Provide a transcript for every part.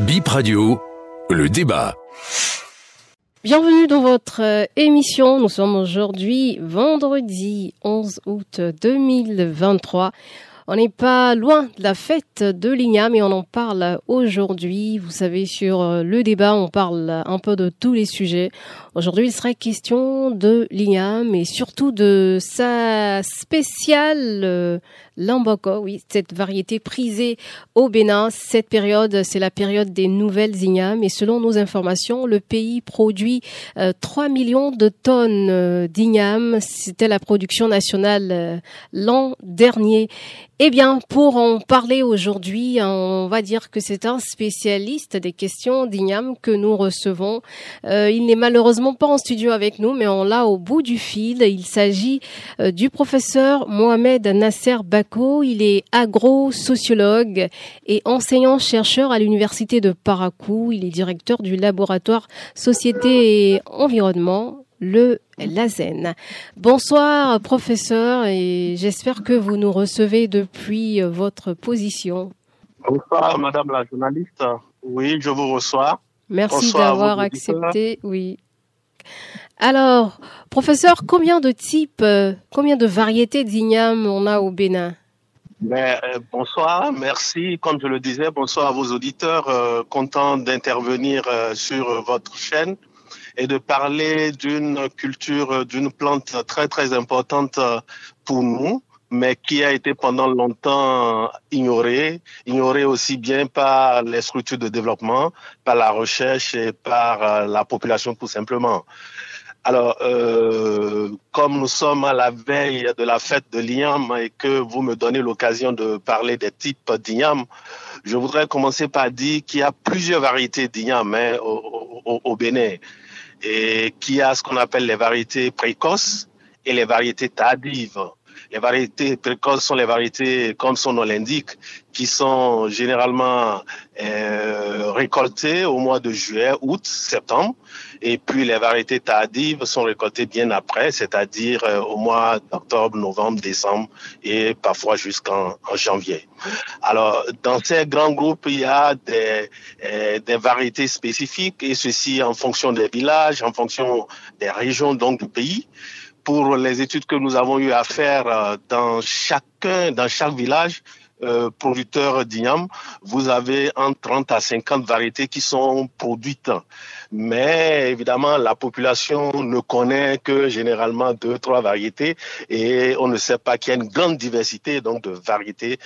Bip Radio, le débat. Bienvenue dans votre euh, émission. Nous sommes aujourd'hui vendredi 11 août 2023. On n'est pas loin de la fête de l'IGNAM mais on en parle aujourd'hui. Vous savez, sur euh, le débat, on parle un peu de tous les sujets. Aujourd'hui, il serait question de l'IGNAM et surtout de sa spéciale euh, Lamboko, oui, cette variété prisée au Bénin. Cette période, c'est la période des nouvelles ignames. Et selon nos informations, le pays produit 3 euh, millions de tonnes euh, d'ignames. C'était la production nationale euh, l'an dernier. Eh bien, pour en parler aujourd'hui, on va dire que c'est un spécialiste des questions d'igname que nous recevons. il n'est malheureusement pas en studio avec nous, mais on l'a au bout du fil. Il s'agit du professeur Mohamed Nasser Il est agro-sociologue et enseignant-chercheur à l'université de Parakou. Il est directeur du laboratoire Société et Environnement, le LAZEN. Bonsoir professeur et j'espère que vous nous recevez depuis votre position. Bonsoir madame la journaliste. Oui, je vous reçois. Merci d'avoir accepté. Oui. Alors, professeur, combien de types, euh, combien de variétés d'igname on a au Bénin? Ben, euh, bonsoir, merci. Comme je le disais, bonsoir à vos auditeurs. Euh, content d'intervenir sur votre chaîne et de parler d'une culture, d'une plante très très importante pour nous, mais qui a été pendant longtemps ignorée, ignorée aussi bien par les structures de développement, par la recherche et par la population tout simplement. Alors, euh, comme nous sommes à la veille de la fête de l'igname et que vous me donnez l'occasion de parler des types d'igname, je voudrais commencer par dire qu'il y a plusieurs variétés d'igname hein, au, au, Bénin et qu'il y a ce qu'on appelle les variétés précoces et les variétés tardives. Les variétés précoces sont les variétés, comme son nom l'indique, qui sont généralement euh, récoltées au mois de juillet, août, septembre. Et puis les variétés tardives sont récoltées bien après, c'est-à-dire euh, au mois d'octobre, novembre, décembre et parfois jusqu'en janvier. Alors, dans ces grands groupes, il y a des, euh, des variétés spécifiques et ceci en fonction des villages, en fonction des régions donc du pays pour les études que nous avons eu à faire dans chacun, dans chaque village, euh, producteur d'igname, vous avez entre 30 à 50 variétés qui sont produites. Mais évidemment, la population ne connaît que généralement deux, trois variétés et on ne sait pas qu'il y a une grande diversité donc de variétés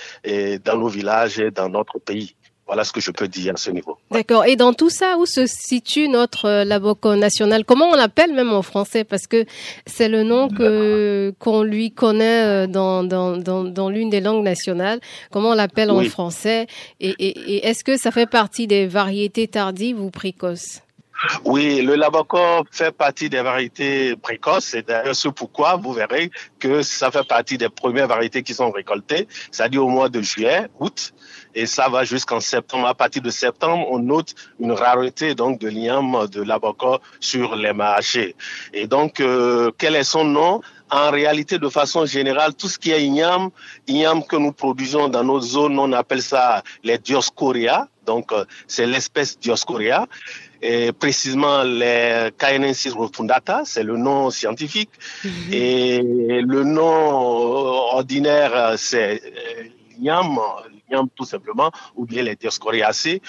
dans nos villages et dans notre pays. Voilà ce que je peux dire à ce niveau. D'accord. Et dans tout ça, où se situe notre euh, Laboco national? Comment on l'appelle même en français? Parce que c'est le nom que qu'on lui connaît euh, dans, dans, dans, dans l'une des langues nationales. Comment on l'appelle en français? Et, et, et est-ce que ça fait partie des variétés tardives ou précoces? Oui, le labacor fait partie des variétés précoces. C'est d'ailleurs ce pourquoi vous verrez que ça fait partie des premières variétés qui sont récoltées, c'est-à-dire au mois de juillet, août, et ça va jusqu'en septembre. À partir de septembre, on note une rareté donc de l'igname de labacor sur les marchés. Et donc, euh, quel est son nom? En réalité, de façon générale, tout ce qui est igname, igname que nous produisons dans nos zones, on appelle ça les dioscoria. Donc, euh, c'est l'espèce dioscoria et précisément les Caenensis rotundata, c'est le nom scientifique, mhm. et le nom ordinaire, c'est l'igname tout simplement, ou bien les dioscoriacées.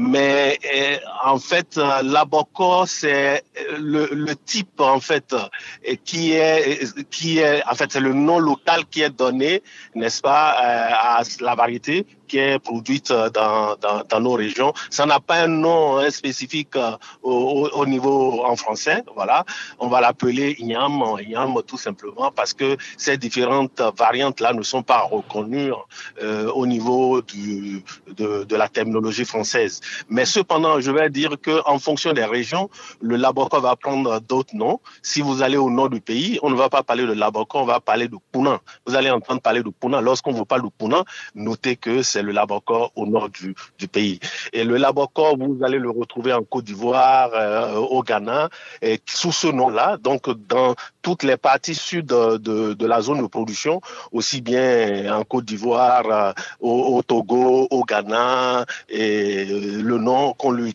Mais euh, en fait, euh, l'abocor, c'est euh, le, le, type en fait qui est qui est en fait c'est le nom local qui est donné, n'est-ce pas, à la variété qui est produite dans, dans, dans nos régions. Ça n'a pas un nom hein, spécifique au, au, niveau en français. Voilà, on va l'appeler igname, igname tout simplement parce que ces différentes variantes là ne sont pas reconnues euh, au niveau du, de, de la terminologie française. Mais cependant, je vais dire que en fonction des régions, le laboratoire va prendre d'autres noms. Si vous allez au nord du pays, on ne va pas parler de laboratoire, on va parler de Pounan. Vous allez entendre parler de Pounan. Lorsqu'on vous parle de Pounan, notez que c'est le labocor au nord du, du, pays. Et le labocor, vous allez le retrouver en Côte d'Ivoire, euh, au Ghana, et sous ce nom-là. Donc, dans toutes les parties sud de, la zone de production, aussi bien en Côte d'Ivoire, euh, au, Togo, au Ghana, et le nom qu'on lui,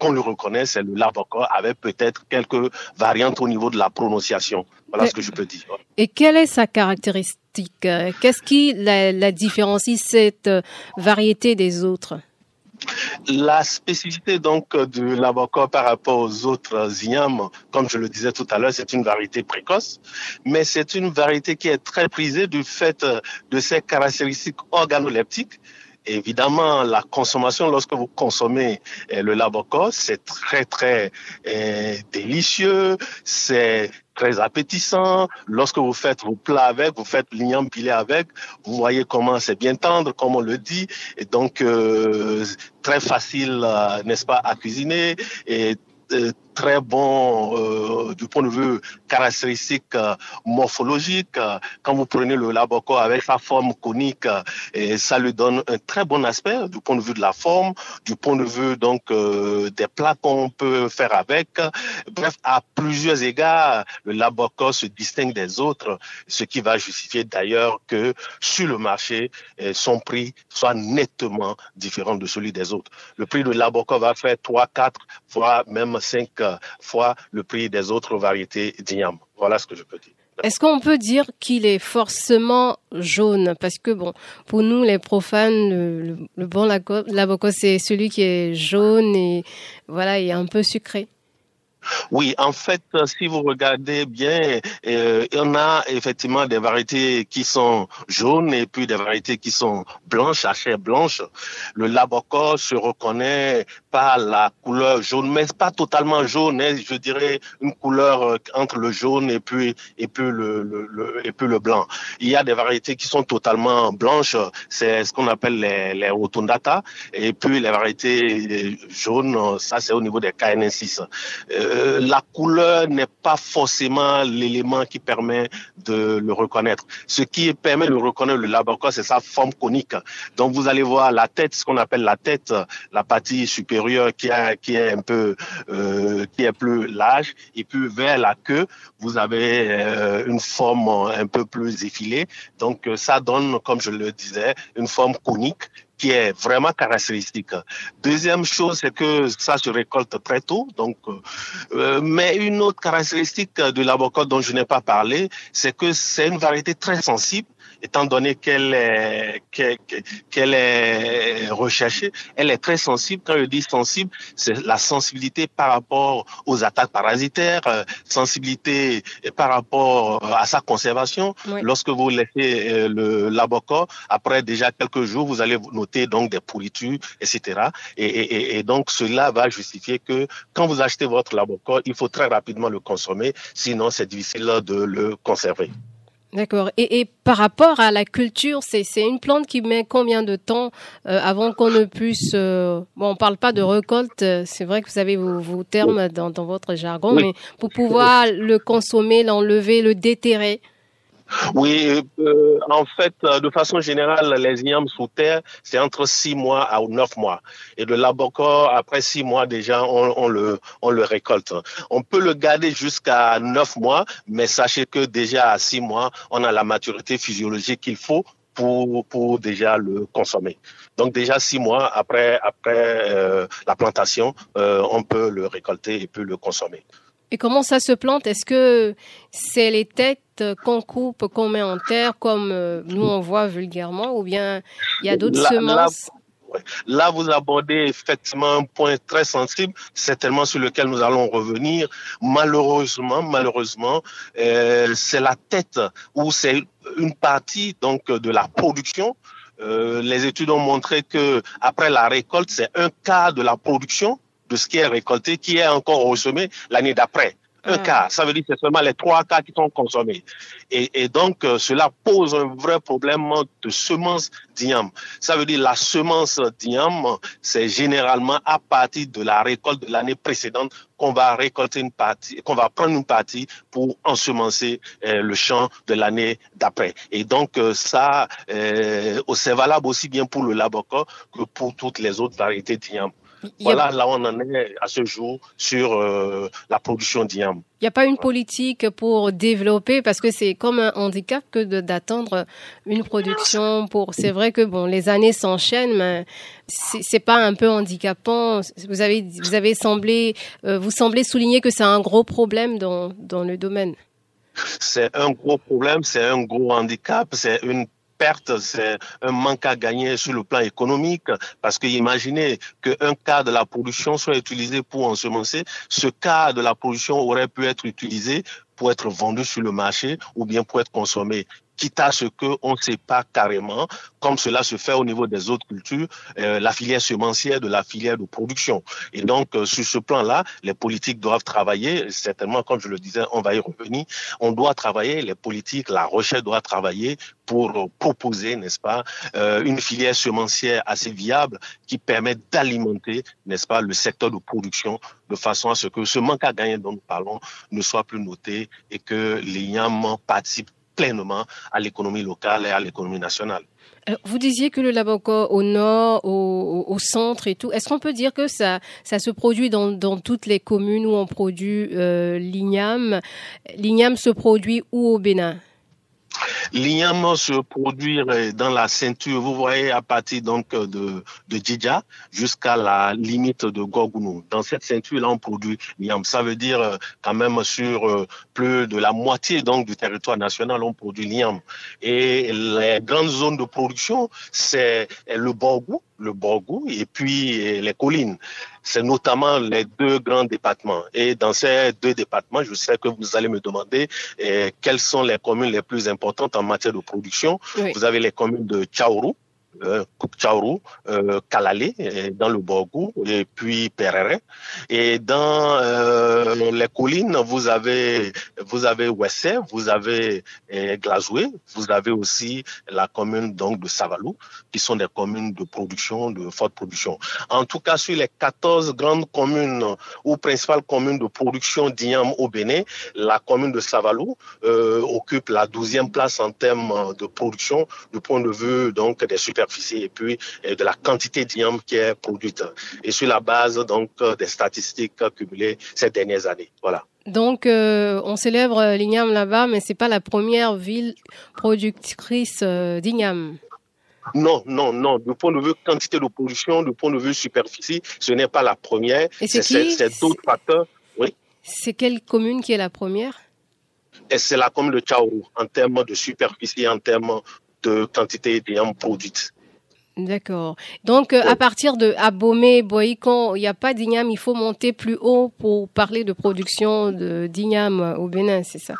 reconnaît, c'est le labocor, avec peut-être quelques variantes au niveau de la prononciation. Voilà ce que je peux dire. Et quelle est sa caractéristique? Qu'est-ce qui la, la différencie cette variété des autres? La spécificité donc du labocor par rapport aux autres ignames, comme je le disais tout à l'heure, c'est une variété précoce, mais c'est une variété qui est très prisée du fait de ses caractéristiques organoleptiques. Évidemment, la consommation, lorsque vous consommez euh, le labocor, c'est très, très euh, délicieux, c'est très appétissant. Lorsque vous faites vos plats avec, vous faites l'igname pilé avec, vous voyez comment c'est bien tendre, comme on le dit, et donc euh, très facile, euh, n'est-ce pas, à cuisiner et très bon euh, du point de vue caractéristique euh, morphologique. Quand vous prenez le labocor avec sa forme conique, et ça lui donne un très bon aspect du point de vue de la forme, du point de vue donc euh, des plats qu'on peut faire avec. Bref, à plusieurs égards, le labocor se distingue des autres, ce qui va justifier d'ailleurs que sur le marché, son prix soit nettement différent de celui des autres. Le prix de labocor va faire 3, 4, voire même 5 fois le prix des autres variétés d'igname. Voilà ce que je peux dire. Est-ce qu'on peut dire qu'il est forcément jaune? Parce que bon, pour nous les profanes, le, le bon labocco c'est celui qui est jaune et voilà, il est un peu sucré. Oui, en fait, si vous regardez bien, euh, en a effectivement des variétés qui sont jaunes et puis des variétés qui sont blanches, à chair blanche. Le labocor se reconnaît par la couleur jaune, mais pas totalement jaune, hein, je dirais une couleur euh, entre le jaune et puis et puis le, et puis le blanc. Il y a des variétés qui sont totalement blanches, c'est ce qu'on appelle les, les rotundata, et puis les variétés jaunes, ça c'est au niveau des KN6. Euh, euh, la couleur n'est pas forcément l'élément qui permet de le reconnaître. Ce qui permet de reconnaître le labocor, c'est sa forme conique. Donc vous allez voir la tête, ce qu'on appelle la tête, la partie supérieure qui, est un peu, euh, qui est plus large, et puis vers la queue, vous avez euh, une forme un peu plus effilée. Donc ça donne, comme je le disais, une forme conique qui est vraiment caractéristique. Deuxième chose, c'est que ça se récolte très tôt. Donc, euh, mais une autre caractéristique de l'avocat dont je n'ai pas parlé, c'est que c'est une variété très sensible étant donné qu'elle est, qu'elle est recherchée, elle est très sensible. Quand je dis sensible, c'est la sensibilité par rapport aux attaques parasitaires, euh, sensibilité par rapport à sa conservation. Oui. Lorsque vous laissez euh, le labocor, après déjà quelques jours, vous allez noter donc des pourritures, etc. Et, et, et donc cela va justifier que quand vous achetez votre labocor, il faut très rapidement le consommer, sinon c'est difficile de le conserver. D'accord. Et, et, par rapport à la culture, c'est une plante qui met combien de temps euh, avant qu'on ne puisse... Euh, bon, on parle pas de récolte, c'est vrai que vous avez vos, vos termes dans, dans, votre jargon, oui. mais pour pouvoir le consommer, l'enlever, le déterrer oui, euh, en fait, de façon générale, les ignames sous terre, c'est entre six mois à neuf mois. Et le labocor, après six mois déjà, on, le, on le récolte. On peut le garder jusqu'à neuf mois, mais sachez que déjà à six mois, on a la maturité physiologique qu'il faut pour, pour déjà le consommer. Donc déjà six mois après, après euh, la plantation, euh, on peut le récolter et peut le consommer. Et comment ça se plante? Est-ce que c'est les têtes qu'on coupe, qu'on met en terre, comme euh, nous on voit vulgairement, ou bien il y a d'autres semences? Là, là, vous abordez effectivement un point très sensible, certainement sur lequel nous allons revenir. Malheureusement, malheureusement, euh, c'est la tête ou c'est une partie donc de la production. Euh, les études ont montré que après la récolte, c'est un quart de la production de ce qui est récolté qui est encore ressemé l'année d'après. Un quart, ça veut dire que c'est seulement les trois quarts qui sont consommés. Et, donc, euh, cela pose un vrai problème de semences d'igname. Ça veut dire la semence d'igname, c'est généralement à partir de la récolte de l'année précédente qu'on va récolter une partie, qu'on va prendre une partie pour ensemencer euh, le champ de l'année d'après. Et donc, euh, ça, c'est valable aussi bien pour le laboca que pour toutes les autres variétés d'igname. Voilà là où on en est à ce jour sur euh, la production d'igname. Il n'y a pas une politique pour développer parce que c'est comme un handicap que d'attendre une production pour. C'est vrai que bon, les années s'enchaînent, mais c'est pas un peu handicapant. Vous avez vous avez semblé euh, vous semblez souligner que c'est un gros problème dans dans le domaine. C'est un gros problème, c'est un gros handicap, c'est une c'est un manque à gagner sur le plan économique, parce que imaginez qu'un quart de la production soit utilisé pour ensemencer, ce quart de la production aurait pu être utilisé pour être vendu sur le marché ou bien pour être consommé quitte à ce qu'on ne sait pas carrément, comme cela se fait au niveau des autres cultures, euh, la filière semencière de la filière de production. Et donc, euh, sur ce plan-là, les politiques doivent travailler, certainement, comme je le disais, on va y revenir, on doit travailler, les politiques, la recherche doit travailler pour proposer, n'est-ce pas, euh, une filière semencière assez viable qui permet d'alimenter, n'est-ce pas, le secteur de production de façon à ce que ce manque à gagner dont nous parlons ne soit plus noté et que les YAM participent pleinement à l'économie locale et à l'économie nationale. Euh, vous disiez que le Laboco au nord, au, centre et tout, est-ce qu'on peut dire que ça, ça se produit dans, toutes les communes où on produit euh, l'igname? L'igname se produit où au Bénin? L'igname se produit dans la ceinture, vous voyez, à partir donc de, de Djidja jusqu'à la limite de Gorgounou. Dans cette ceinture-là, on produit l'igname. Ça veut dire euh, quand même sur euh, plus de la moitié donc du territoire national, on produit l'igname. Et les grandes zones de production, c'est le Borgou, le Borgou et puis les collines. C'est notamment les deux grands départements. Et dans ces deux départements, je sais que vous allez me demander eh, quelles sont les communes les plus importantes en matière de production. Vous avez les communes de Tchaourou, euh, euh, Kalalé, euh, dans le Borgou, et puis Perere. Et dans euh, les collines, vous avez vous avez Wessé, vous avez euh, Glazoué, vous avez aussi la commune donc de Savalou, qui sont des communes de production, de forte production. En tout cas, sur les 14 grandes communes ou principales communes de production d'Iam au Bénin, la commune de Savalou occupe la 12e place en termes de production du point de vue donc des super et puis euh, de la quantité d'igname qui est produite et sur la base donc euh, des statistiques cumulées ces dernières années. Voilà. Donc, euh, on célèbre l'igname là-bas, mais c'est pas la première ville productrice d'igname. Non, non, non. Du point de vue quantité de production, du point de vue superficie, ce n'est pas la première. Et c'est C'est d'autres facteurs. Oui. C'est quelle commune qui est la première? C'est la commune de Tchaourou, en termes de superficie, en termes de quantité d'igname produite. D'accord. Donc, euh, à partir de Abomé, Boïcon, il n'y a pas d'igname, il faut monter plus haut pour parler de production d'igname au Bénin, c'est ça?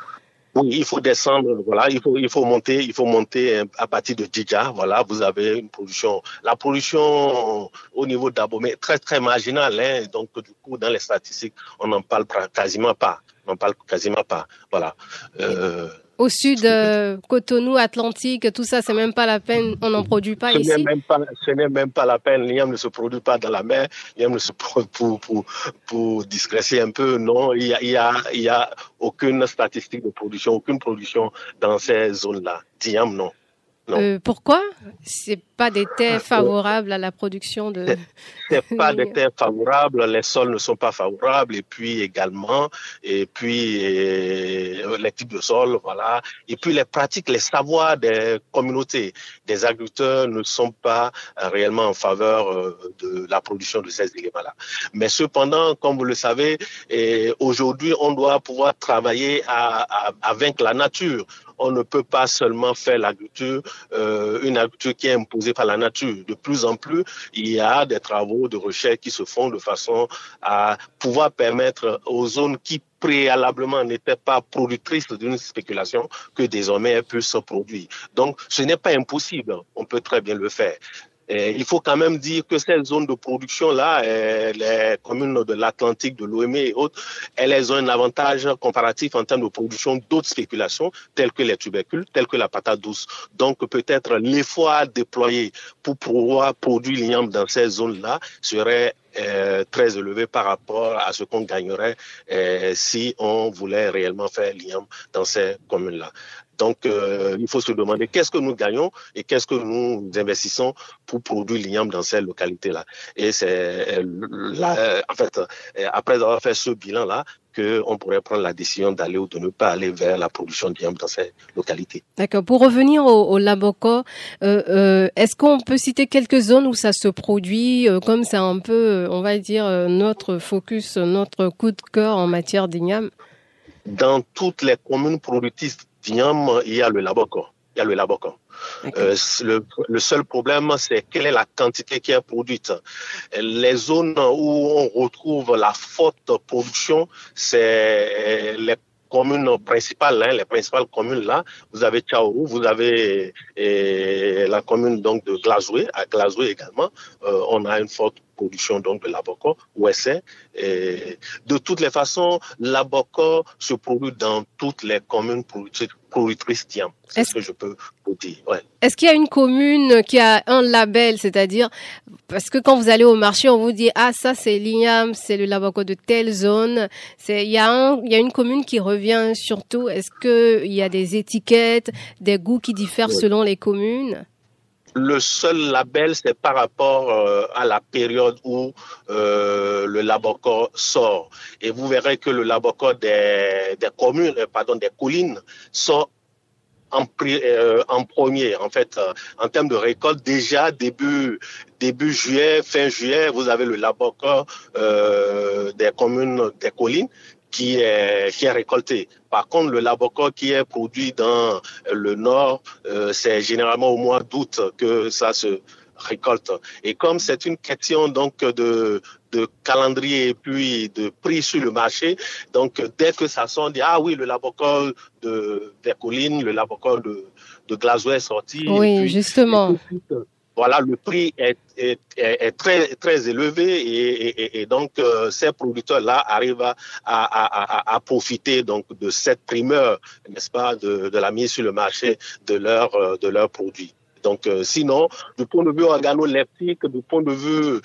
Oui, il faut descendre, voilà, il faut, il faut monter, il faut monter euh, à partir de Djidja, voilà, vous avez une production. La production au niveau d'Abomé est très, très marginale, hein, donc du coup, dans les statistiques, on n'en parle quasiment pas, on n'en parle quasiment pas, voilà. Euh, au sud, euh, Cotonou, Atlantique, tout ça, c'est même pas la peine, on n'en produit pas ici. Même pas, ce n'est même pas la peine, l'iam ne se produit pas dans la mer, l'iam ne se produit pour, pour, pour un peu, non, il y a, il y a, il y a aucune statistique de production, aucune production dans ces zones-là. D'iam, non. Euh, pourquoi? C'est pas des terres favorables à la production de. C'est pas des terres favorables, les sols ne sont pas favorables, et puis également, et puis euh, les types de sols, voilà, et puis les pratiques, les savoirs des communautés, des agriculteurs ne sont pas réellement en faveur euh, de la production de ces éléments-là. Mais cependant, comme vous le savez, aujourd'hui, on doit pouvoir travailler à, à, à vaincre la nature on ne peut pas seulement faire l'agriculture, euh, une agriculture qui est imposée par la nature. De plus en plus, il y a des travaux de recherche qui se font de façon à pouvoir permettre aux zones qui préalablement n'étaient pas productrices d'une spéculation que désormais elles puissent se produire. Donc, ce n'est pas impossible. On peut très bien le faire. Il faut quand même dire que cette zone de production-là, les communes de l'Atlantique, de l'OME et autres, elles ont un avantage comparatif en termes de production d'autres spéculations, telles que les tubercules, telles que la patate douce. Donc peut-être l'effort à déployer pour pouvoir produire l'igname dans ces zones-là serait euh, très élevé par rapport à ce qu'on gagnerait euh, si on voulait réellement faire l'igname dans ces communes-là. Donc, euh, il faut se demander qu'est-ce que nous gagnons et qu'est-ce que nous investissons pour produire l'igname dans ces localités-là. Et c'est là, en fait, après avoir fait ce bilan-là, qu'on pourrait prendre la décision d'aller ou de ne pas aller vers la production d'igname dans ces localités. D'accord. Pour revenir au, au euh, euh, est-ce qu'on peut citer quelques zones où ça se produit, euh, comme c'est un peu, on va dire, notre focus, notre coup de cœur en matière d'igname? Dans toutes les communes productrices il y a le Laboco. Il y a le Laboco. Euh, le, le, seul problème, c'est quelle est la quantité qui est produite. Les zones où on retrouve la forte production, c'est les communes principales, hein, les principales communes là, vous avez Tchaourou, vous avez et, la commune donc de Glazoué, à Glazoué également, euh, on a une forte production donc de l'abocor, OSN. Et de toutes les façons, l'abocor se produit dans toutes les communes productrices d'IAM. C'est ce que je peux vous dire. Est-ce qu'il y a une commune qui a un label, c'est-à-dire parce que quand vous allez au marché, on vous dit ah ça c'est l'IAM, c'est le labocor de telle zone. C'est il y a un, y a une commune qui revient surtout. Est-ce que il y a des étiquettes, des goûts qui diffèrent selon les communes? Le seul label, c'est par rapport euh, à la période où euh, le labocor sort. Et vous verrez que le labocor des, communes, euh, pardon, des collines sort en, premier. En fait, en termes de récolte, déjà début début juillet, fin juillet, vous avez le labocor des communes des collines qui est, qui est récolté. Par contre, le labocor qui est produit dans le nord, euh, c'est généralement au mois d'août que ça se récolte. Et comme c'est une question donc de, de calendrier et puis de prix sur le marché, donc dès que ça sort, on dit ah oui, le labocor de des collines, le labocor de, de est sorti. Oui, justement voilà, le prix est, très, élevé et, donc euh, ces producteurs-là arrivent à, profiter donc de cette primeur, n'est-ce pas, de, de, la mise sur le marché de leurs euh, de leurs produits. Donc, euh, sinon, du point de vue organoleptique, du point de vue,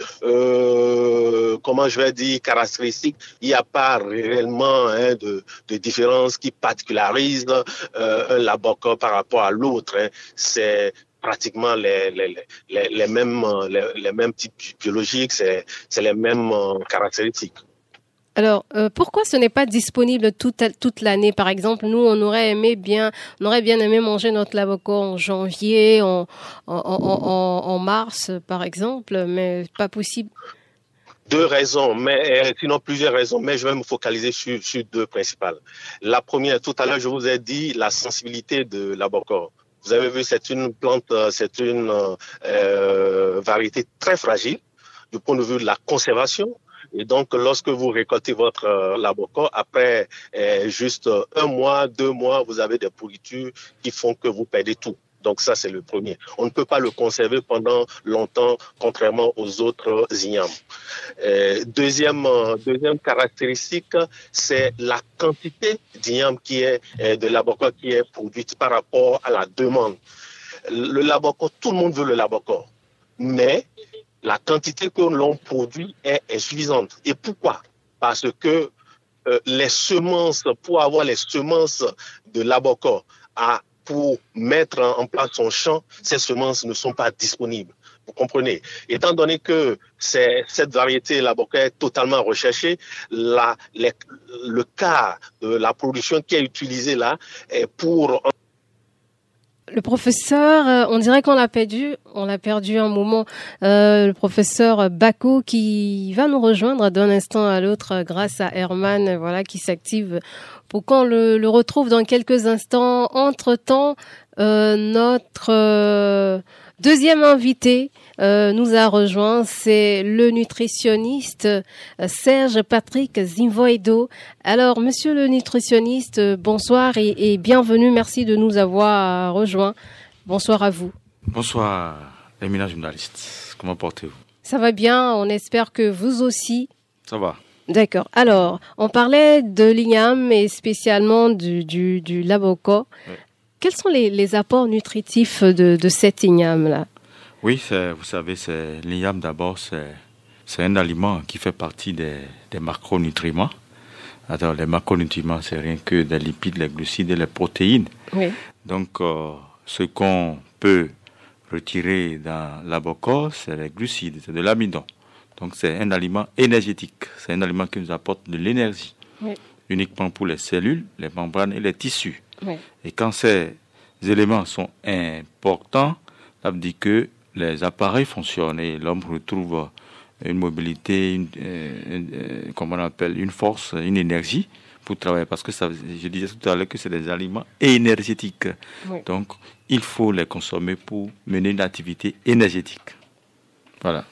comment je vais dire, caractéristique, il n'y a pas réellement hein, de, de, différence qui particularise un labocor par rapport à l'autre. Hein. C'est pratiquement les, les, les, les mêmes, les, mêmes types biologiques, c'est les mêmes euh, caractéristiques. Alors, euh, pourquoi ce n'est pas disponible toute, toute l'année? Par exemple, nous, on aurait aimé bien, on aurait bien aimé manger notre lavocor en janvier, en, en, en, en, mars, par exemple, mais pas possible. Deux raisons, mais euh, sinon plusieurs raisons, mais je vais me focaliser sur, sur deux principales. La première, tout à l'heure, je vous ai dit la sensibilité de l'abocor. Vous avez vu, c'est une plante, euh, c'est une euh, variété très fragile du point de vue de la conservation. Et donc, lorsque vous récoltez votre euh, après euh, juste un mois, deux mois, vous avez des pourritures qui font que vous perdez tout. Donc ça, c'est le premier. On ne peut pas le conserver pendant longtemps, contrairement aux autres ignames. Euh, deuxième, euh, deuxième caractéristique, c'est la quantité d'igname qui est euh, de labocor qui est produite par rapport à la demande. Le labocor, tout le monde veut le labocor, mais la quantité que l'on produit est insuffisante. Et pourquoi? Parce que les semences, pour avoir les semences de labocor à pour mettre en place son champ, ces semences ne sont pas disponibles. Vous comprenez? Étant donné que cette variété laboca est totalement recherchée, la, le cas de la production qui est utilisée là est pour le professeur, euh, on dirait qu'on l'a perdu, on l'a perdu un moment. Euh, le professeur Bako qui va nous rejoindre d'un instant à l'autre grâce à Herman, voilà, qui s'active pour qu'on le, le, retrouve dans quelques instants. Entre temps, euh, notre euh, deuxième invité euh, nous a rejoint, c'est le nutritionniste euh, Serge Patrick Zinvoido. Alors, monsieur le nutritionniste, bonsoir et, et bienvenue. Merci de nous avoir rejoints. Bonsoir à vous. Bonsoir Éminent journaliste, comment portez-vous? Ça va bien, on espère que vous aussi. Ça va. D'accord. Alors, on parlait de l'igname et spécialement du, du, du laboco. Quels sont les, apports nutritifs de, de cet igname-là? Oui, vous savez, l'igname d'abord, c'est un aliment qui fait partie des, des macronutriments. Alors, les macronutriments, c'est rien que des lipides, les glucides et les protéines. Oui. Donc, euh, ce qu'on peut retirer dans l'abocor, c'est les glucides, c'est de l'amidon. Donc, c'est un aliment énergétique. C'est un aliment qui nous apporte de l'énergie. Uniquement pour les cellules, les membranes et les tissus. Et quand ces éléments sont importants, ça veut dire que les appareils fonctionnent et l'homme retrouve une mobilité, une, euh, euh, comment on appelle, une force, une énergie pour travailler. Parce que ça, je disais tout à l'heure que c'est des aliments énergétiques. Donc, il faut les consommer pour mener une activité énergétique. Voilà.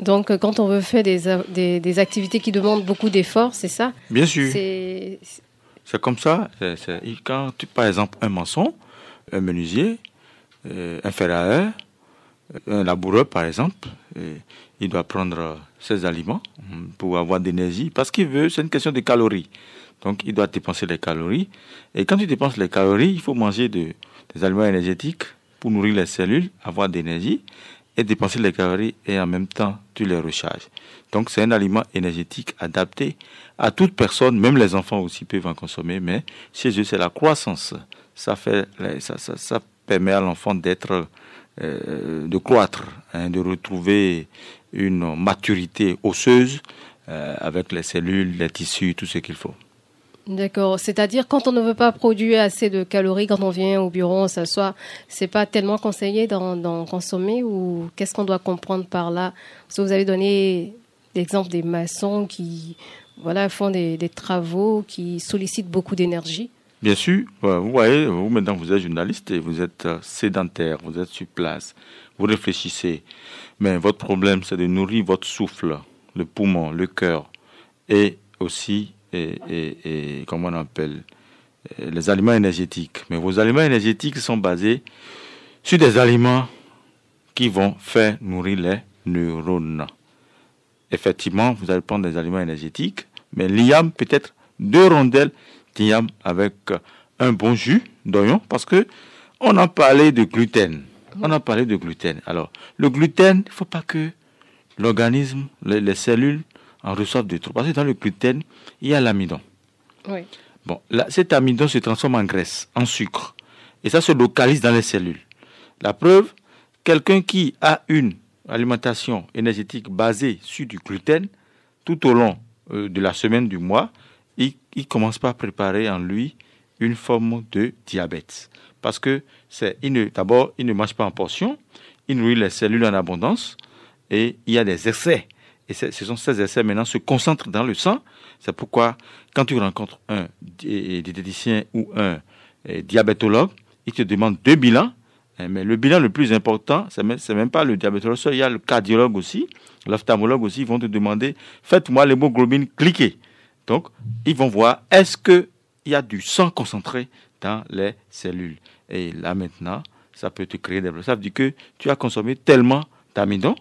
Donc, quand on veut faire des, des, activités qui demandent beaucoup d'efforts, c'est ça Bien sûr. C'est comme ça. quand, tu, par exemple, un maçon, un menuisier, euh, un ferrailleur, un laboureur, par exemple, il doit prendre ses aliments pour avoir d'énergie parce qu'il veut, c'est une question de calories. Donc, il doit dépenser les calories. Et quand tu dépenses les calories, il faut manger de, des aliments énergétiques pour nourrir les cellules, avoir d'énergie et dépenser les calories et en même temps, tu les recharges. Donc, c'est un aliment énergétique adapté à toute personne, même les enfants aussi peuvent en consommer, mais chez eux, c'est la croissance. Ça, fait, ça, ça, permet à l'enfant d'être euh, de croître, hein, de retrouver une maturité osseuse euh, avec les cellules, les tissus, tout ce qu'il faut. D'accord. C'est-à-dire quand on ne veut pas produire assez de calories quand on vient au bureau, on s'assoit, c'est pas tellement conseillé d'en consommer ou qu'est-ce qu'on doit comprendre par là? Vous avez donné l'exemple des maçons qui voilà font des, des travaux qui sollicitent beaucoup d'énergie. Bien sûr, vous voyez, vous maintenant vous êtes journaliste et vous êtes euh, sédentaire, vous êtes sur place, vous réfléchissez, mais votre problème c'est de nourrir votre souffle, le poumon, le cœur et aussi, et, et, comment on appelle, les aliments énergétiques. Mais vos aliments énergétiques sont basés sur des aliments qui vont faire nourrir les neurones. Effectivement, vous allez prendre des aliments énergétiques, mais l'IAM peut-être deux rondelles avec un bon jus d'oignon parce que on a parlé de gluten. On a parlé de gluten. Alors, le gluten, il ne faut pas que l'organisme, les, cellules en reçoivent de trop. Parce que dans le gluten, il y a l'amidon. Bon, là, cet amidon se transforme en graisse, en sucre. Et ça se localise dans les cellules. La preuve, quelqu'un qui a une alimentation énergétique basée sur du gluten, tout au long euh, de la semaine, du mois, il, commence par préparer en lui une forme de diabète. Parce que c'est, d'abord, il ne mange pas en portion, il nourrit les cellules en abondance et il y a des excès. Et ce sont ces excès maintenant se concentrent dans le sang. C'est pourquoi quand tu rencontres un diététicien ou un diabétologue, il te demande deux bilans. Eh, mais le bilan le plus important, c'est même, même pas le diabétologue, il y a le cardiologue aussi, l'ophtalmologue aussi, ils vont te demander, faites-moi l'hémoglobine cliquée. Donc, ils vont voir est-ce qu'il y a du sang concentré dans les cellules? Et là maintenant, ça peut te créer des problèmes. Ça veut dire que tu as consommé tellement d'amidon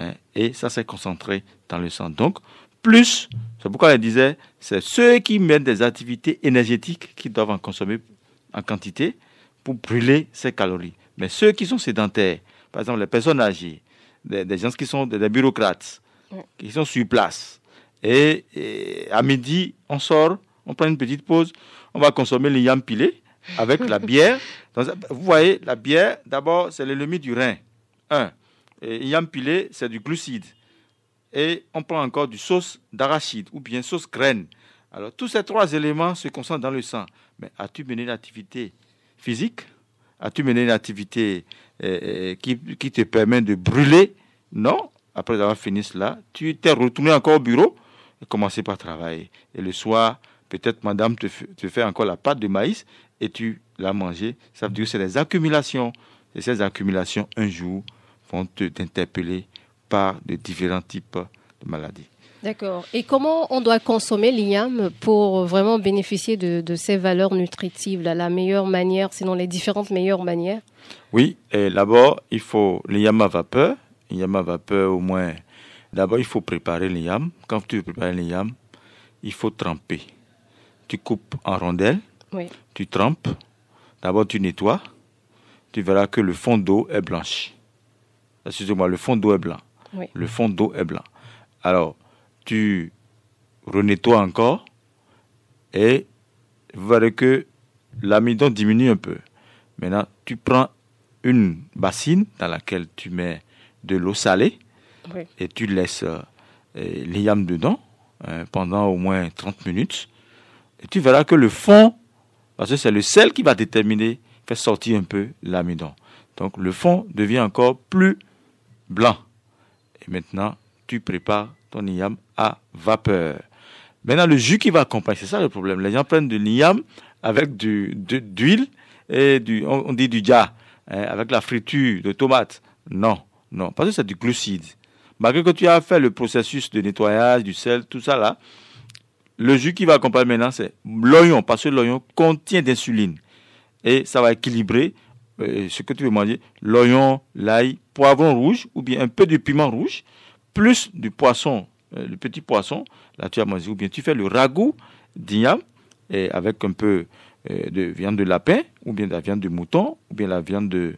hein, et ça s'est concentré dans le sang. Donc, plus, c'est pourquoi elle disait, c'est ceux qui mettent des activités énergétiques qui doivent en consommer en quantité pour brûler ces calories. Mais ceux qui sont sédentaires, par exemple les personnes âgées, des, gens qui sont des bureaucrates, qui sont sur place, et, à midi, on sort, on prend une petite pause, on va consommer le yam pilé avec la bière. vous voyez, la bière, d'abord, c'est l'ennemi du rein. Un. Et yam pilé, c'est du glucide. Et on prend encore du sauce d'arachide ou bien sauce graine. Alors, tous ces trois éléments se concentrent dans le sang. Mais as-tu mené une activité physique? As-tu mené une activité euh, euh, qui, qui, te permet de brûler? Non. Après avoir fini cela, tu t'es retourné encore au bureau commencer par travailler. Et le soir, peut-être madame te, fait encore la pâte de maïs et tu l'as mangée. Ça veut dire que c'est des accumulations. Et ces accumulations, un jour, vont t'interpeller par de différents types de maladies. D'accord. Et comment on doit consommer l'igname pour vraiment bénéficier de, ces valeurs nutritives La meilleure manière, sinon les différentes meilleures manières? Oui, et d'abord, il faut le yam à vapeur. Le yam à vapeur, au moins, d'abord, il faut préparer le yam. Quand tu veux préparer le yam, il faut tremper. Tu coupes en rondelles, Oui. tu trempes. D'abord, tu nettoies. Tu verras que le fond d'eau est blanche. Excusez-moi, le fond d'eau est blanc. Oui. Le fond d'eau est blanc. Alors, tu renettoies encore et vous verrez que l'amidon diminue un peu. Maintenant, tu prends une bassine dans laquelle tu mets de l'eau salée Oui. et tu laisses euh, les yams dedans hein, pendant au moins 30 minutes. Et tu verras que le fond, parce que c'est le sel qui va déterminer, faire sortir un peu l'amidon. Donc le fond devient encore plus blanc. Et maintenant, tu prépares ton yam à vapeur. Maintenant, le jus qui va accompagner, c'est ça le problème. Les gens prennent de l'iyam avec du, d'huile et du, on, dit du dia, hein, avec la friture de tomates. Non, non, parce que c'est du glucide. Malgré que tu as fait le processus de nettoyage, du sel, tout ça là, le jus qui va accompagner maintenant, c'est l'oignon, parce que l'oignon contient d'insuline. Et ça va équilibrer euh, ce que tu veux manger. L'oignon, l'ail, poivron rouge, ou bien un peu de piment rouge, plus du poisson, euh, le petit poisson, là tu as mangé, ou bien tu fais le ragoût d'igname, et avec un peu euh, de viande de lapin, ou bien de la viande de mouton, ou bien la viande de,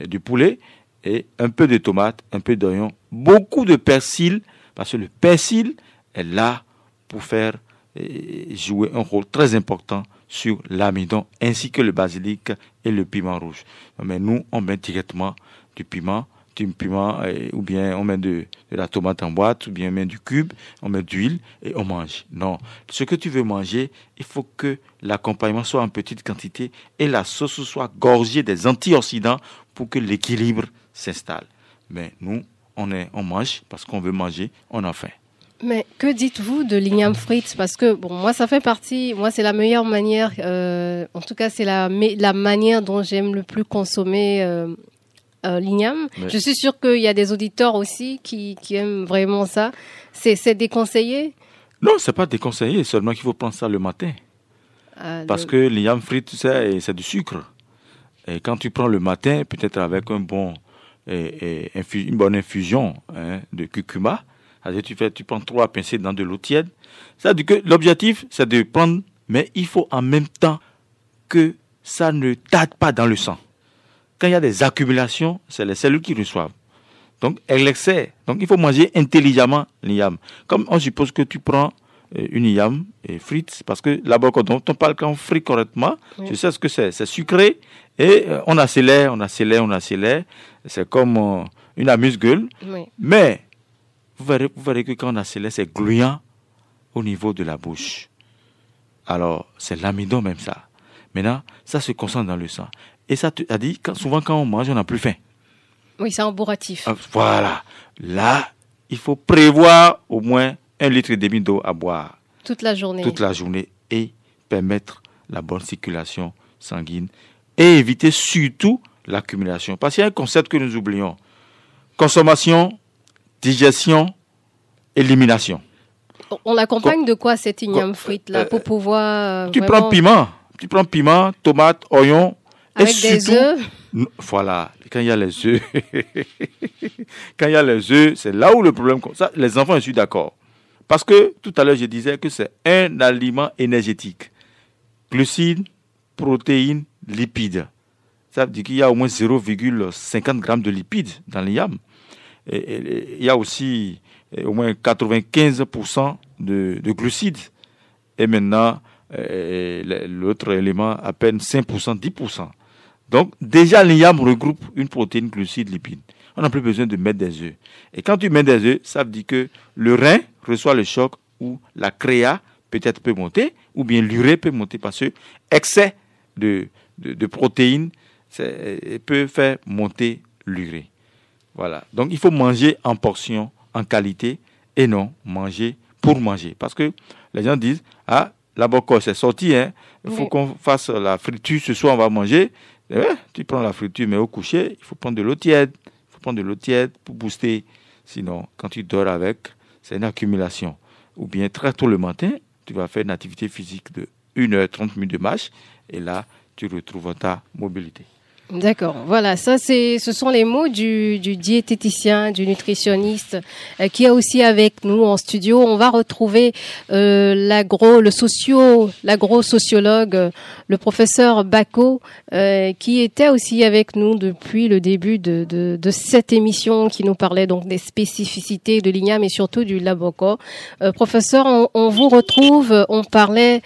euh, du poulet, et un peu de tomate, un peu d'oignon, beaucoup de persil, parce que le persil est là pour faire euh, jouer un rôle très important sur l'amidon, ainsi que le basilic et le piment rouge. Mais nous, on met directement du piment, du piment, euh, ou bien on met de, la tomate en boîte, ou bien on met du cube, on met d'huile et on mange. Non, ce que tu veux manger, il faut que l'accompagnement soit en petite quantité et la sauce soit gorgée des antioxydants pour que l'équilibre s'installe. Mais nous, on, est, on mange parce qu'on veut manger, on en fait. Mais que dites-vous de l'igname frites Parce que bon, moi, ça fait partie. Moi, c'est la meilleure manière. euh, en tout cas, c'est la, la manière dont j'aime le plus consommer euh, euh, l'igname. Je suis sûre qu'il y a des auditeurs aussi qui, qui aiment vraiment ça. C'est déconseillé? Non, c'est pas déconseillé, seulement qu'il faut prendre ça le matin. euh, Parce le- que les yams frites, tu sais, c'est du sucre. Et quand tu prends le matin, peut-être avec un bon, et, une bonne infusion hein, de curcuma, c'est-à-dire tu, fais, tu prends trois pincées dans de l'eau tiède. Ça dit que l'objectif, c'est de prendre, mais il faut en même temps que ça ne tâte pas dans le sang. Quand il y a des accumulations, c'est les cellules qui reçoivent. Donc, elle l'excès. Donc, il faut manger intelligemment l'yam. Comme on suppose que tu prends euh, une yam et frites, parce que là-bas, quand on parle quand on frite correctement, Oui. je sais ce que c'est. C'est sucré et euh, on accélère, on accélère, on accélère. C'est comme euh, une amuse-gueule. oui. Mais, vous verrez, vous verrez que quand on accélère, c'est gluant au niveau de la bouche. Alors, c'est l'amidon même ça. Maintenant, ça se concentre dans le sang. Et ça te a dit, souvent quand on mange, on n'a plus faim. Oui, c'est embourratif. Ah, Voilà. Là, il faut prévoir au moins un litre et demi d'eau à boire toute la journée. toute la journée et permettre la bonne circulation sanguine et éviter surtout l'accumulation. Parce qu'il y a un concept que nous oublions. Consommation, digestion, élimination. On l'accompagne de quoi cette igname frite là euh, pour pouvoir euh, Tu vraiment- prends piment, tu prends piment, tomate, oignon et avec des surtout œufs Voilà, quand il y a les œufs, quand il y a les œufs, c'est là où le problème. Ça, les enfants, je suis d'accord. Parce que tout à l'heure, je disais que c'est un aliment énergétique. Glucides, protéines, lipides. Ça veut dire qu'il y a au moins 0,50 grammes de lipides dans les yams. Il y a aussi eh, au moins 95% de, de glucides. Et maintenant, eh, l'autre élément, à peine 5%, 10%. Donc, déjà, l'IAM regroupe une protéine, glucide, lipide. On n'a plus besoin de mettre des œufs. Et quand tu mets des œufs, ça veut dire que le rein reçoit le choc ou la créa peut-être peut monter, ou bien l'urée peut monter parce que excès de, de, de protéines c'est- peut faire monter l'urée. Voilà. Donc, il faut manger en portion, en qualité, et non manger pour manger. Parce que les gens disent, ah, la bocosse c'est sorti, hein. Il faut Oui. qu'on fasse la friture, ce soir on va manger. Eh, tu prends la friture, mais au coucher, il faut prendre de l'eau tiède. Il faut prendre de l'eau tiède pour booster. Sinon, quand tu dors avec, c'est une accumulation. Ou bien très tôt le matin, tu vas faire une activité physique de 1h30 minutes de marche. Et là, tu retrouves ta mobilité. D'accord. Voilà, ça c'est, ce sont les mots du, du diététicien, du nutritionniste euh, qui est aussi avec nous en studio. On va retrouver euh, l'agro, le socio, l'agro-sociologue, le professeur Bako, euh, qui était aussi avec nous depuis le début de, cette émission, qui nous parlait donc des spécificités de l'igname et surtout du laboco. Professeur, on, vous retrouve. On parlait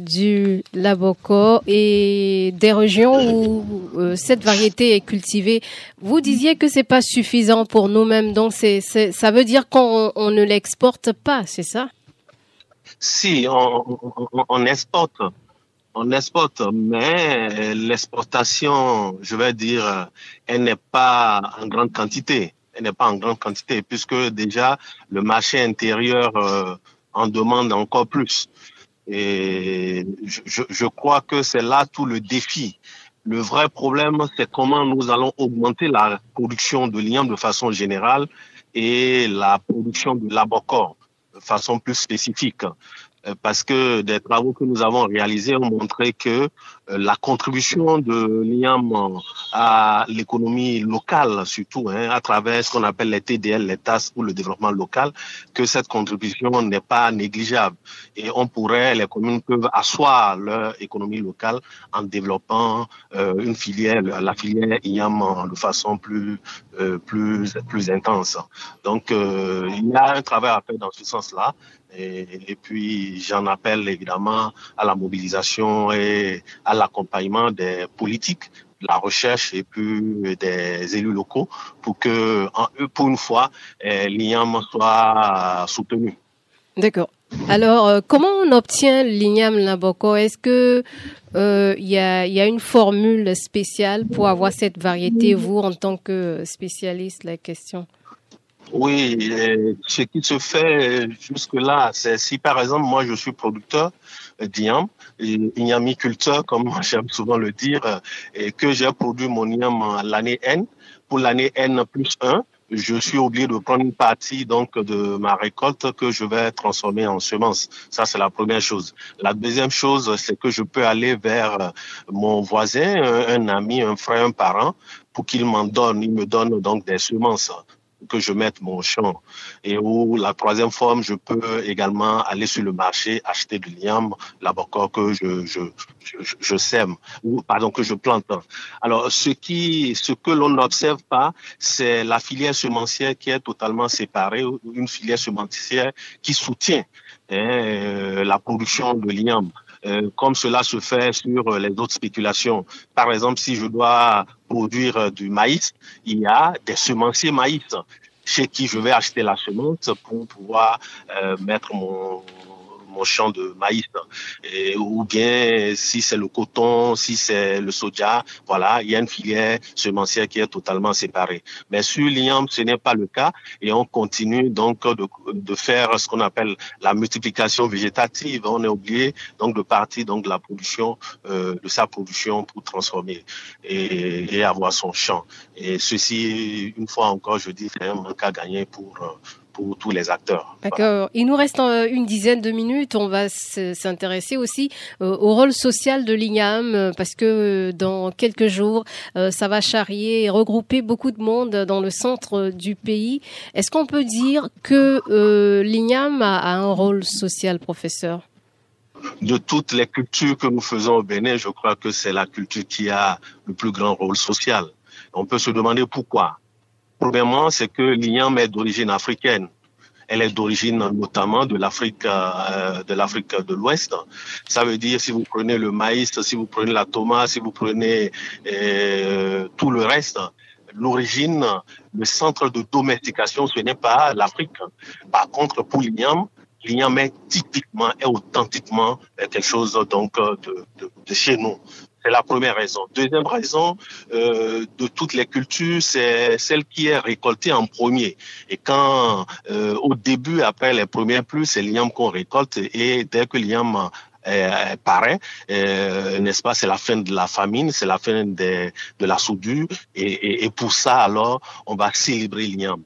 du laboco et des régions où cette variété est cultivée. Vous disiez que c'est pas suffisant pour nous-mêmes, donc ça veut dire qu'on on ne l'exporte pas, c'est ça? Si, on, exporte, on exporte, mais l'exportation, je vais dire, elle n'est pas en grande quantité. Elle n'est pas en grande quantité, puisque déjà le marché intérieur euh, en demande encore plus. Et je crois que c'est là tout le défi. Le vrai problème, c'est comment nous allons augmenter la production de l'igname de façon générale et la production de labocor de façon plus spécifique. Euh, parce que des travaux que nous avons réalisés ont montré que euh, la contribution de l'IAM à l'économie locale, surtout hein, à travers ce qu'on appelle les TDL, les TAS pour le développement local, que cette contribution n'est pas négligeable. Et on pourrait, les communes peuvent asseoir leur économie locale en développant euh, une filière, la filière IAM de façon plus, plus, plus intense. Donc, il y a un travail à faire dans ce sens-là. Et, puis, j'en appelle évidemment à la mobilisation et à l'accompagnement des politiques, la recherche et puis des élus locaux pour que, pour une fois, l'IAM soit soutenu. D'accord. Alors, euh, comment on obtient l'igname Naboco Est-ce que il euh, a, y, a, une formule spéciale pour avoir cette variété, vous, en tant que spécialiste, la question? Oui, ce qui se fait jusque-là, c'est si par exemple moi je suis producteur d'igname, ignamiculteur comme j'aime souvent le dire, et que j'ai produit mon igname l'année N, pour l'année N plus 1, je suis obligé de prendre une partie donc de ma récolte que je vais transformer en semence. Ça, c'est la première chose. La deuxième chose, c'est que je peux aller vers mon voisin, un, ami, un frère, un parent, pour qu'il m'en donne. Il me donne donc des semences que je mette mon champ. Et où la troisième forme, je peux également aller sur le marché, acheter du liam, l'abocor que je, je, je, je, sème, ou pardon, que je plante. Alors, ce qui, ce que l'on n'observe pas, c'est la filière semencière qui est totalement séparée, une filière semencière qui soutient hein, la production de liam. Euh, comme cela se fait sur les autres spéculations. Par exemple, si je dois produire du maïs, il y a des semenciers maïs chez qui je vais acheter la semence pour pouvoir euh, mettre mon, mon champ de maïs. Ou bien si c'est le coton, si c'est le soja, voilà, il y a une filière semencière qui est totalement séparée. Mais sur l'igname, ce n'est pas le cas et on continue donc de, de faire ce qu'on appelle la multiplication végétative. On est obligé donc de partir donc de la production, euh, de sa production pour transformer et, et, avoir son champ. Et ceci, une fois encore, je dis, c'est un manque à gagner pour euh, pour tous les acteurs. D'accord. Il nous reste euh, une dizaine de minutes. On va s'intéresser aussi euh, au rôle social de l'INAM euh, parce que dans quelques jours, ça va charrier et regrouper beaucoup de monde dans le centre du pays. Est-ce qu'on peut dire que l'INAM a un rôle social, professeur? De toutes les cultures que nous faisons au Bénin, je crois que c'est la culture qui a le plus grand rôle social. On peut se demander pourquoi. Premièrement, c'est que l'igname est d'origine africaine. Elle est d'origine notamment de l'Afrique euh, de l'Afrique de l'Ouest. Ça veut dire si vous prenez le maïs, si vous prenez la tomate, si vous prenez euh, tout le reste, l'origine, le centre de domestication, ce n'est pas l'Afrique. Par contre, pour l'igname, l'igname est typiquement et authentiquement quelque chose donc de, de, de chez nous. C'est la première raison. Deuxième raison, euh, de toutes les cultures, c'est celle qui est récoltée en premier. Et quand, euh, au début, après les premières pluies, c'est l'igname qu'on récolte. Et dès que l'igname euh, paraît, euh, n'est-ce pas, c'est la fin de la famine, c'est la fin de, de la soudure, et, et, et, pour ça, alors, on va célébrer l'igname.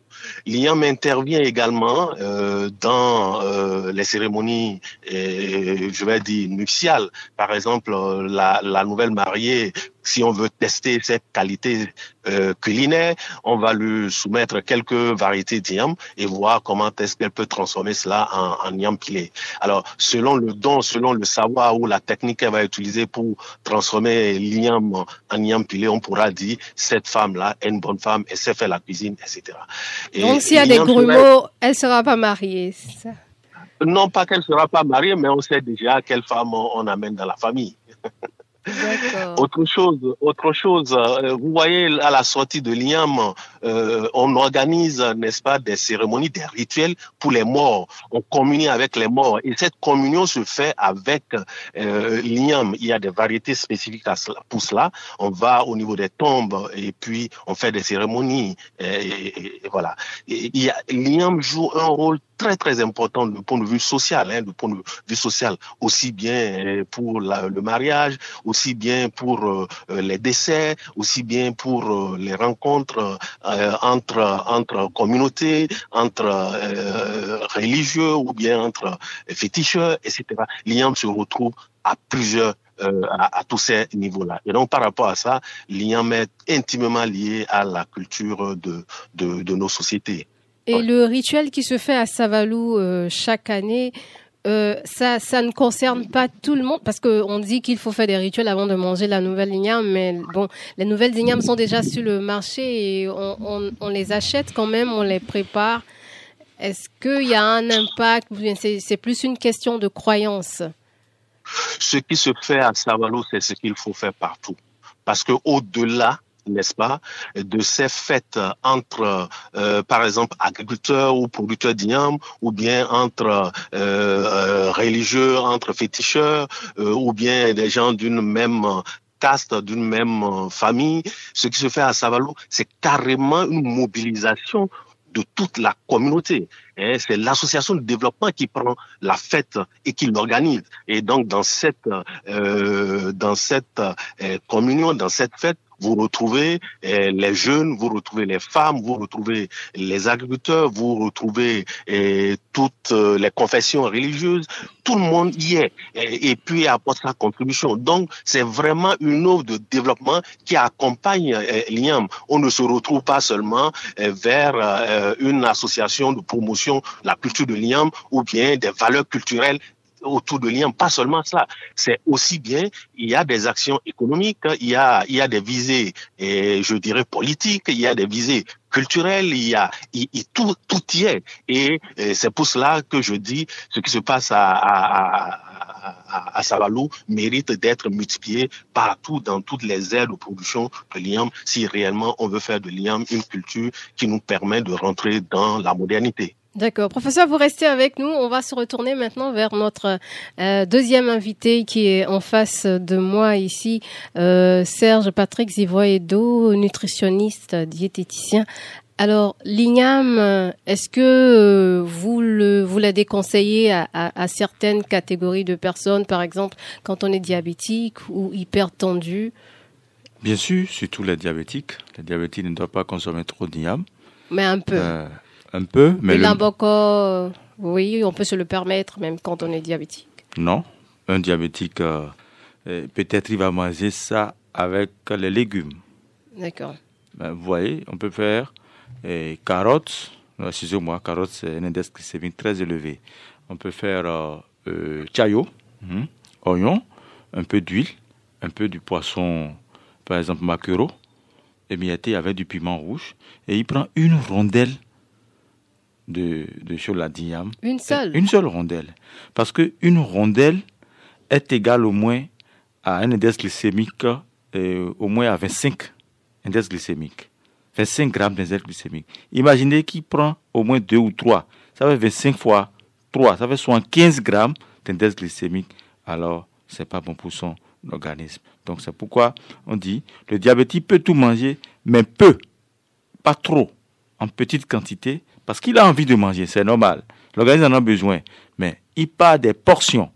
L'igname intervient également euh, dans euh, les cérémonies, je vais dire, nuptiales. Par exemple, la, nouvelle mariée si on veut tester cette qualité euh, culinaire, on va lui soumettre quelques variétés d'igname et voir comment est-ce qu'elle peut transformer cela en, en pilé. Alors, selon le don, selon le savoir ou la technique qu'elle va utiliser pour transformer l'igname en igname pilé, on pourra dire cette femme-là est une bonne femme, elle sait faire la cuisine, etc. Et Donc, s'il y a des grumeaux, elle ne sera pas mariée, ça? Non pas qu'elle ne sera pas mariée, mais on sait déjà quelle femme on amène dans la famille. Autre chose, autre chose. Euh, vous voyez à la sortie de l'IAM, euh, on organise, n'est-ce pas, des cérémonies, des rituels pour les morts. On communie avec les morts et cette communion se fait avec euh, l'IAM. Il y a des variétés spécifiques pour cela. On va au niveau des tombes et puis on fait des cérémonies. Et, voilà. L'IAM joue un rôle très très important du point de vue social, hein, du point de vue social, aussi bien pour le mariage, bien pour euh, les décès, aussi bien pour euh, les rencontres euh, entre entre communautés, entre religieux ou bien entre féticheurs, etc. L'IAM se retrouve à plusieurs à, tous ces niveaux-là. Et donc, par rapport à ça, l'IAM est intimement lié à la culture de, de, de nos sociétés. Et le rituel qui se fait à Savalou euh, chaque année, euh, ça, ça ne concerne pas tout le monde parce qu'on dit qu'il faut faire des rituels avant de manger la nouvelle igname, mais bon, les nouvelles ignames sont déjà sur le marché et on, on, les achète quand même, on les prépare. Est-ce qu'il y a un impact C'est plus une question de croyance? Ce qui se fait à Savalou, c'est ce qu'il faut faire partout. Parce que au-delà n'est-ce pas, de ces fêtes entre, euh, par exemple, agriculteurs ou producteurs d'igname, ou bien entre euh, euh, religieux, entre féticheurs, ou bien des gens d'une même caste, d'une même famille. Ce qui se fait à Savalou, c'est carrément une mobilisation de toute la communauté. Hein. c'est l'association de développement qui prend la fête et qui l'organise. Et donc dans cette dans cette communion, dans cette fête, vous retrouvez eh, les jeunes, vous retrouvez les femmes, vous retrouvez les agriculteurs, vous retrouvez eh, toutes euh, les confessions religieuses, tout le monde y est et, et puis apporte sa contribution. Donc c'est vraiment une œuvre de développement qui accompagne eh, l'IAM. On ne se retrouve pas seulement vers euh, une association de promotion de la culture de l'IAM ou bien des valeurs culturelles autour de l'IAM, pas seulement ça. C'est aussi bien, il y a des actions économiques, il y a, il y a des visées, je dirais politiques, il y a des visées culturelles, il y a, il, tout, tout y est. Et, c'est pour cela que je dis, ce qui se passe à, à, à, à Savalou mérite d'être multiplié partout dans toutes les aires de production de l'IAM si réellement on veut faire de l'IAM une culture qui nous permet de rentrer dans la modernité. D'accord. Professeur, vous restez avec nous. On va se retourner maintenant vers notre euh, deuxième invité qui est en face de moi ici, euh, Serge Patrick Zivoyedo, nutritionniste, diététicien. Alors, l'igname, est-ce que euh, vous le vous la déconseillez à, à, certaines catégories de personnes, par exemple quand on est diabétique ou hypertendu? Bien sûr, surtout les diabétiques. Les diabétiques ne doivent pas consommer trop d'igname. Mais un peu un peu. Mais le euh, oui, on peut se le permettre même quand on est diabétique. Non, un diabétique, euh, euh, peut-être il va manger ça avec les légumes. D'accord. Ben, vous voyez, on peut faire carottes. Excusez-moi, carottes, c'est un index glycémique très élevé. On peut faire euh, chayo, hein, oignon, un peu d'huile, un peu du poisson, par exemple maquereau, émietté avec du piment rouge. Et il prend une rondelle de, de Choladiam. Une seule Une seule rondelle. Parce qu'une rondelle est égale au moins à un index glycémique, euh, au moins à 25 index glycémiques. 25 grammes d'index glycémique. Imaginez qu'il prend au moins 2 ou 3. Ça fait 25 fois 3. Ça fait 75 grammes d'index glycémique. Alors, c'est pas bon pour son organisme. Donc, c'est pourquoi on dit le diabétique peut tout manger, mais peu, pas trop, en petite quantité, parce qu'il a envie de manger, c'est normal. L'organisme en a besoin. Mais il part des portions.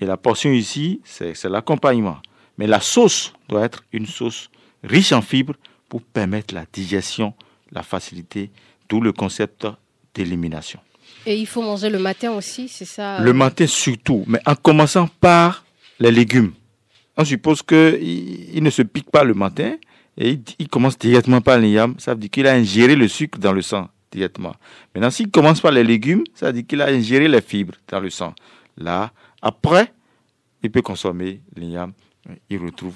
Et la portion ici, c'est l'accompagnement. Mais la sauce doit être une sauce riche en fibres pour permettre la digestion, la facilité D'où le concept d'élimination. Et il faut manger le matin aussi, c'est ça Le matin surtout, mais en commençant par les légumes. On suppose qu'il il ne se pique pas le matin et il, commence directement par l'igname. Ça veut dire qu'il a ingéré le sucre dans le sang directement. Maintenant, s'il commence par les légumes, ça veut dire qu'il a ingéré les fibres dans le sang. Là, après, il peut consommer l'igname. Il retrouve,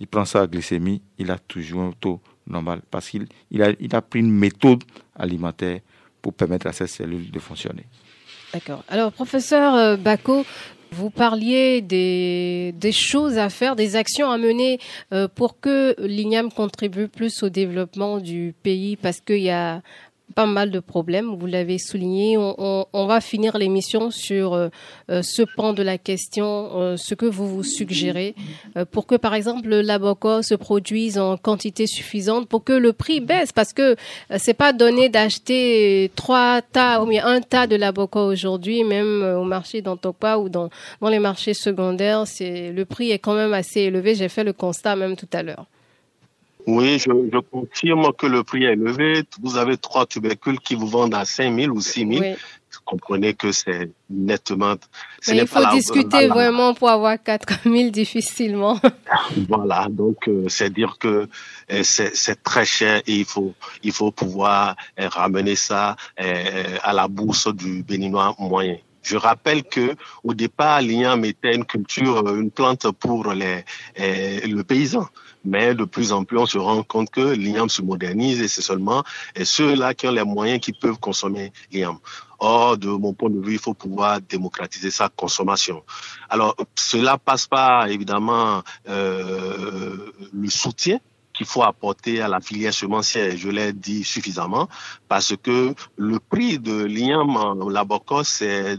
il prend sa glycémie, il a toujours un taux normal parce qu'il il a, il a pris une méthode alimentaire pour permettre à ces cellules de fonctionner. D'accord. Alors, professeur euh, Bako, vous parliez des, des, choses à faire, des actions à mener euh, pour que l'INAM contribue plus au développement du pays parce qu'il y a pas mal de problèmes, vous l'avez souligné. On, va finir l'émission sur euh, euh, ce pan de la question, euh, ce que vous vous suggérez, pour que par exemple le Laboco se produise en quantité suffisante, pour que le prix baisse, parce que c'est pas donné d'acheter trois tas, ou bien un tas de Laboco aujourd'hui, même au marché d'Antokpa ou dans, dans les marchés secondaires, c'est le prix est quand même assez élevé. J'ai fait le constat même tout à l'heure. Oui, je, je, confirme que le prix est élevé. Vous avez trois tubercules qui vous vendent à 5 000 ou 6 000. Oui. Vous comprenez que c'est nettement. Mais il faut discuter vraiment pour avoir 4 000 difficilement. Voilà, donc euh, c'est dire que euh, c'est très cher et il faut, il faut pouvoir euh, ramener ça à la bourse du béninois moyen. Je rappelle que au départ, l'igname était une culture, une plante pour les, le paysan. Mais de plus en plus, on se rend compte que l'igname se modernise et c'est seulement ceux-là qui ont les moyens qui peuvent consommer l'igname. Or, de mon point de vue, il faut pouvoir démocratiser sa consommation. Alors, cela passe par, évidemment, euh, le soutien qu'il faut apporter à la filière semencière. Je l'ai dit suffisamment parce que le prix de en labocos est,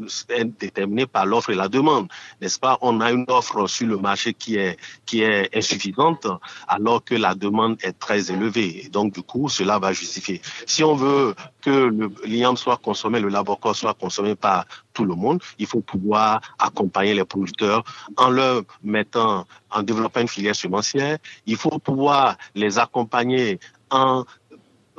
déterminé par l'offre et la demande. N'est-ce pas? On a une offre sur le marché qui est, qui est insuffisante alors que la demande est très élevée. Et donc, du coup, cela va justifier. Si on veut que l'igname soit consommé, le labocos soit consommé par tout le monde, il faut pouvoir accompagner les producteurs en leur mettant, en développant une filière semencière. Il faut pouvoir les accompagner en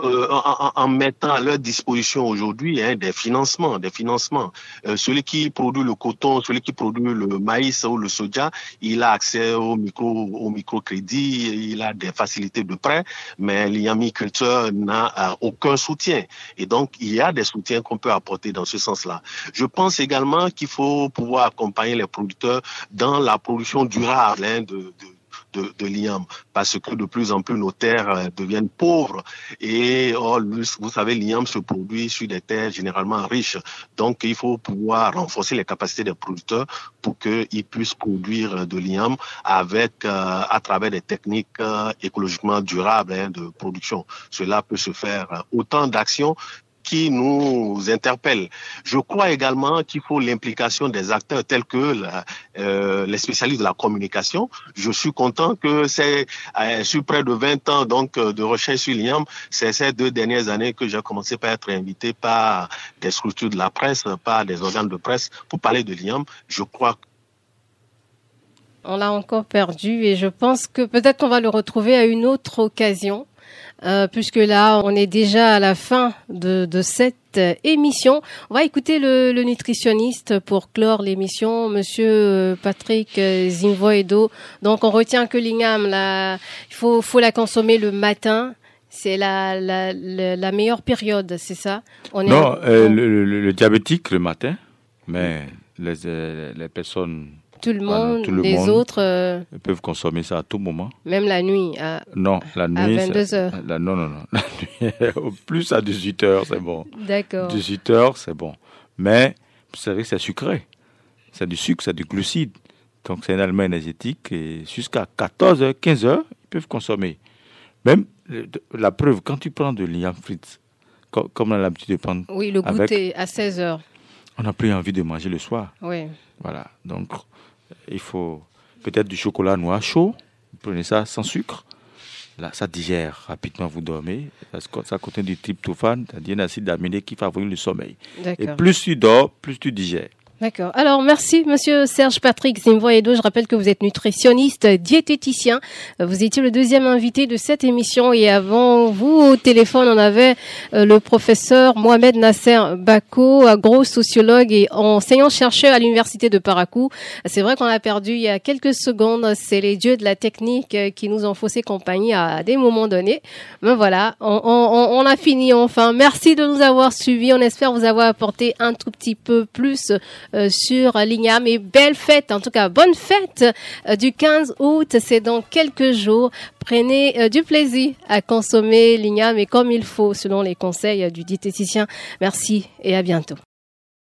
euh, en, en, mettant à leur disposition aujourd'hui hein, des financements, des financements. Euh, celui qui produit le coton, celui qui produit le maïs ou le soja, il a accès au micro, au microcrédit, il a des facilités de prêt, mais l'iamiculteur n'a aucun soutien. Et donc, il y a des soutiens qu'on peut apporter dans ce sens-là. Je pense également qu'il faut pouvoir accompagner les producteurs dans la production durable hein, de, de de, de l'iam, parce que de plus en plus nos terres euh, deviennent pauvres et oh, vous savez, l'iam se produit sur des terres généralement riches. Donc, il faut pouvoir renforcer les capacités des producteurs pour qu'ils puissent produire de l'iam avec, euh, à travers des techniques euh, écologiquement durables hein, de production. Cela peut se faire autant d'actions qui nous interpelle. Je crois également qu'il faut l'implication des acteurs tels que euh, les spécialistes de la communication. Je suis content que c'est euh, sur près de 20 ans donc euh, de recherche sur l'IAM, c'est ces deux dernières années que j'ai commencé par être invité par des structures de la presse, par des organes de presse pour parler de l'IAM. Je crois on l'a encore perdu et je pense que peut-être qu'on va le retrouver à une autre occasion. Euh, puisque là, on est déjà à la fin de, de cette euh, émission. On va écouter le, le nutritionniste pour clore l'émission, Monsieur euh, Patrick Zinvoedo. Donc, on retient que l'igname, là, il faut, faut la consommer le matin. C'est la, la, la, meilleure période, c'est ça? On est Non, le, le, le, diabétique le matin, mais les, les personnes tout le monde, les autres. Euh, peuvent consommer ça à tout moment. Même la nuit. À, non, la nuit. À 22 heures. non, non, non. La nuit, au plus à 18 heures, c'est bon. D'accord. 18 heures, c'est bon. Mais vous savez que c'est sucré. C'est du sucre, c'est du glucide. Donc c'est un aliment énergétique et jusqu'à 14 heures, 15 heures, ils peuvent consommer. Même la preuve, quand tu prends de l'iam fritz, comme on a l'habitude de prendre. Oui, le goûter à 16 heures. On n'a plus envie de manger le soir. Oui. Voilà. Donc, il faut peut-être du chocolat noir chaud. Vous prenez ça sans sucre. Là, ça digère rapidement, vous dormez. Ça contient du tryptophane, c'est-à-dire un acide aminé qui favorise le sommeil. Et plus tu dors, plus tu digères. D'accord. Alors, merci, monsieur Serge Patrick Zimvoyedo. Je rappelle que vous êtes nutritionniste, diététicien. Vous étiez le deuxième invité de cette émission et avant vous, au téléphone, on avait euh, le professeur Mohamed Nasser Bako, agro-sociologue et enseignant-chercheur à l'université de Parakou. C'est vrai qu'on a perdu il y a quelques secondes. C'est les dieux de la technique euh, qui nous ont faussé compagnie à des moments donnés. Mais voilà, on, on, on a fini enfin. Merci de nous avoir suivis. On espère vous avoir apporté un tout petit peu plus sur l'IGNAM. Et belle fête, en tout cas, bonne fête euh, du 15 août. C'est dans quelques jours. Prenez euh, du plaisir à consommer l'IGNAM et comme il faut, selon les conseils du diététicien. Merci et à bientôt.